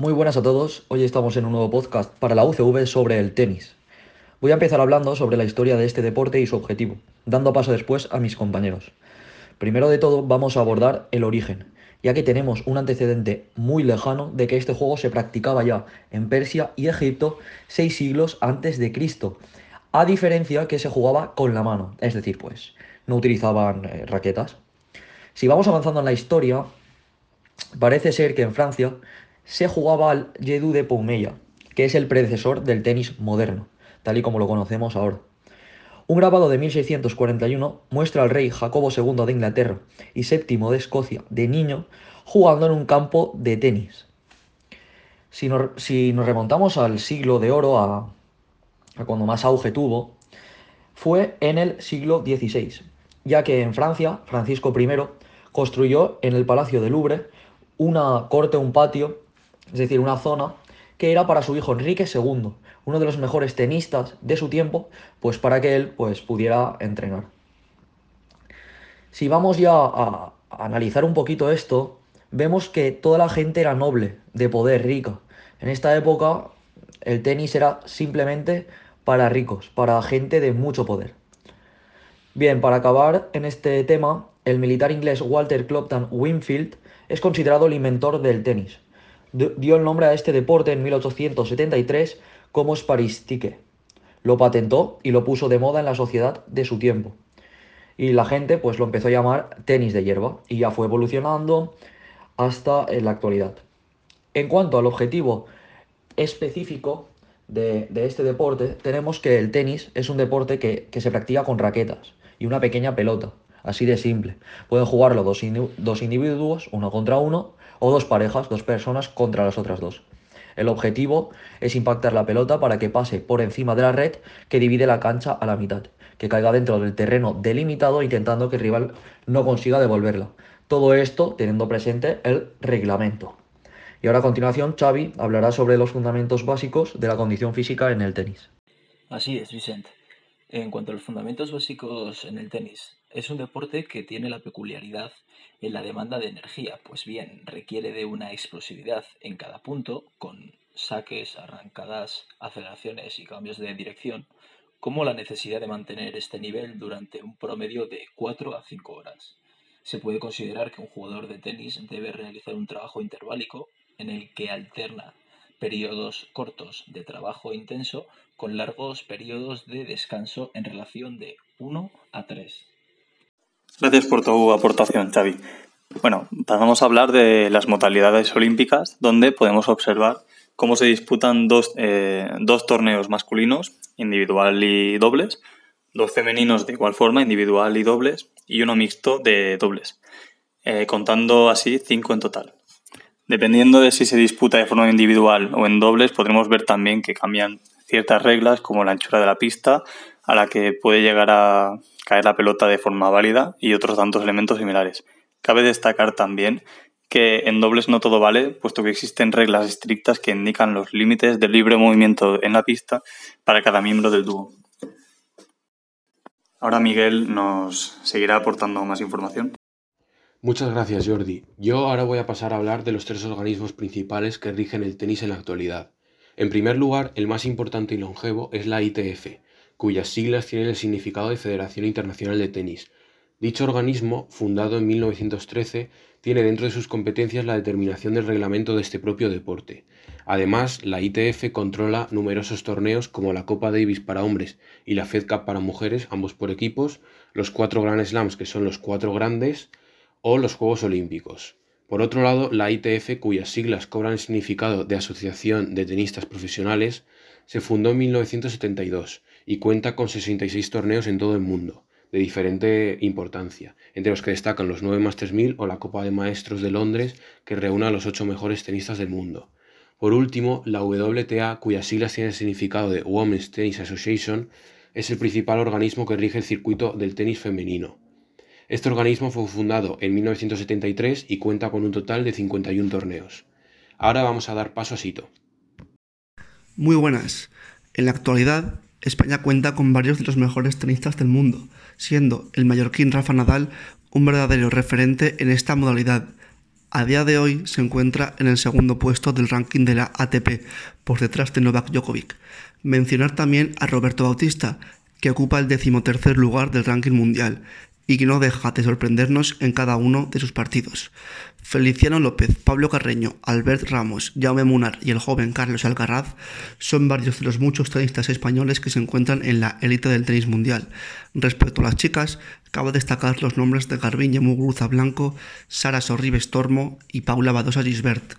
Muy buenas a todos, hoy estamos en un nuevo podcast para la UCV sobre el tenis. Voy a empezar hablando sobre la historia de este deporte y su objetivo, dando paso después a mis compañeros. Primero de todo vamos a abordar el origen, ya que tenemos un antecedente muy lejano de que este juego se practicaba ya en Persia y Egipto seis siglos antes de Cristo, a diferencia que se jugaba con la mano, es decir, pues no utilizaban eh, raquetas. Si vamos avanzando en la historia, parece ser que en Francia se jugaba al Jedou de Poumeya, que es el predecesor del tenis moderno, tal y como lo conocemos ahora. Un grabado de 1641 muestra al rey Jacobo II de Inglaterra y VII de Escocia de niño jugando en un campo de tenis. Si nos, remontamos al siglo de oro, a cuando más auge tuvo, fue en el siglo XVI, ya que en Francia Francisco I construyó en el Palacio de Louvre una corte, un patio, es decir, una zona que era para su hijo Enrique II, uno de los mejores tenistas de su tiempo, pues para que él pues, pudiera entrenar. Si vamos ya a, a analizar un poquito esto, vemos que toda la gente era noble, de poder, rica. En esta época el tenis era simplemente para ricos, para gente de mucho poder. Bien, para acabar en este tema, el militar inglés Walter Clopton Winfield es considerado el inventor del tenis. Dio el nombre a este deporte en 1873 como sparistique. Lo patentó y lo puso de moda en la sociedad de su tiempo. Y la gente pues lo empezó a llamar tenis de hierba y ya fue evolucionando hasta la actualidad. En cuanto al objetivo específico de, este deporte, tenemos que el tenis es un deporte que, que se practica con raquetas y una pequeña pelota. Así de simple. Pueden jugarlo dos, dos individuos, uno contra uno, o dos parejas, dos personas contra las otras dos. El objetivo es impactar la pelota para que pase por encima de la red que divide la cancha a la mitad, que caiga dentro del terreno delimitado intentando que el rival no consiga devolverla. Todo esto teniendo presente el reglamento. Y ahora a continuación Xavi hablará sobre los fundamentos básicos de la condición física en el tenis. Así es, Vicente. En cuanto a los fundamentos básicos en el tenis, es un deporte que tiene la peculiaridad en la demanda de energía, pues bien, requiere de una explosividad en cada punto, con saques, arrancadas, aceleraciones y cambios de dirección, como la necesidad de mantener este nivel durante un promedio de 4 a 5 horas. Se puede considerar que un jugador de tenis debe realizar un trabajo interválico en el que alterna periodos cortos de trabajo intenso con largos periodos de descanso en relación de 1 a 3. Gracias por tu aportación, Xavi. Bueno, pasamos a hablar de las modalidades olímpicas, donde podemos observar cómo se disputan dos, eh, dos torneos masculinos, individual y dobles, dos femeninos de igual forma, individual y dobles, y uno mixto de dobles, eh, contando así cinco en total. Dependiendo de si se disputa de forma individual o en dobles, podremos ver también que cambian ciertas reglas como la anchura de la pista a la que puede llegar a caer la pelota de forma válida y otros tantos elementos similares. Cabe destacar también que en dobles no todo vale, puesto que existen reglas estrictas que indican los límites del libre movimiento en la pista para cada miembro del dúo. Ahora Miguel nos seguirá aportando más información. Muchas gracias, Jordi. Yo ahora voy a pasar a hablar de los tres organismos principales que rigen el tenis en la actualidad. En primer lugar, el más importante y longevo es la ITF, cuyas siglas tienen el significado de Federación Internacional de Tenis. Dicho organismo, fundado en 1913, tiene dentro de sus competencias la determinación del reglamento de este propio deporte. Además, la ITF controla numerosos torneos como la Copa Davis para hombres y la Fed Cup para mujeres, ambos por equipos, los cuatro Grand Slams, que son los cuatro grandes, o los Juegos Olímpicos. Por otro lado, la ITF, cuyas siglas cobran el significado de Asociación de Tenistas Profesionales, se fundó en 1972 y cuenta con 66 torneos en todo el mundo, de diferente importancia, entre los que destacan los 9 Masters 1000 o la Copa de Maestros de Londres, que reúne a los 8 mejores tenistas del mundo. Por último, la WTA, cuyas siglas tienen el significado de Women's Tennis Association, es el principal organismo que rige el circuito del tenis femenino. Este organismo fue fundado en 1973 y cuenta con un total de 51 torneos. Ahora vamos a dar paso a Sito. Muy buenas. En la actualidad, España cuenta con varios de los mejores tenistas del mundo, siendo el mallorquín Rafa Nadal un verdadero referente en esta modalidad. A día de hoy se encuentra en el segundo puesto del ranking de la ATP, por detrás de Novak Djokovic. Mencionar también a Roberto Bautista, que ocupa el decimotercer lugar del ranking mundial y que no deja de sorprendernos en cada uno de sus partidos. Feliciano López, Pablo Carreño, Albert Ramos, Jaume Munar y el joven Carlos Alcaraz son varios de los muchos tenistas españoles que se encuentran en la élite del tenis mundial. Respecto a las chicas, cabe destacar los nombres de Garbiñe Muguruza Blanco, Sara Sorribes Tormo y Paula Badosa Gisbert.